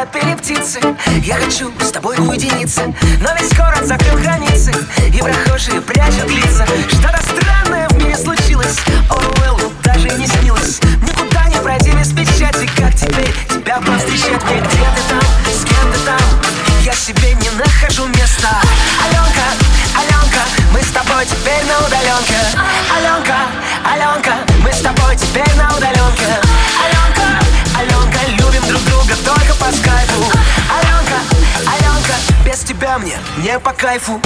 запели птицы Я хочу с тобой уединиться Но ведь город закрыл границы мне не по кайфу.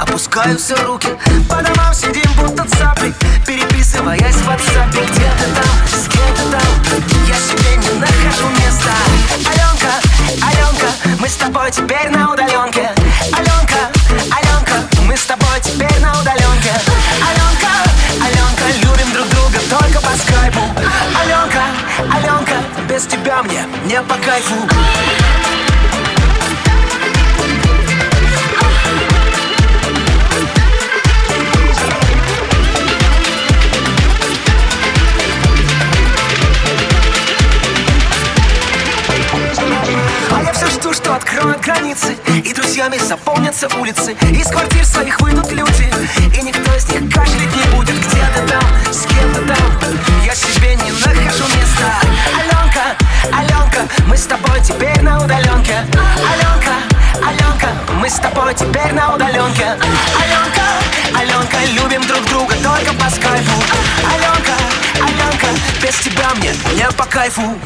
Опускаются руки. По домам сидим будто цапли. Переписываясь тобой теперь на удаленке. Аленка, Аленка Мы с тобой теперь на удаленке. Аленка, Аленка Любим друг друга только по скайпу. Аленка, Аленка Без тебя мне не по кайфу откроют границы И друзьями заполнятся улицы. Из квартир своих выйдут люди И никто из них кашлять не будет Где ты там, с кем ты там. Я себе не нахожу места. Аленка, Аленка Мы с тобой теперь на удаленке. Аленка, Аленка Мы с тобой теперь на удаленке. Аленка, Аленка Любим друг друга только по скайпу. Аленка, Аленка Без тебя мне не по кайфу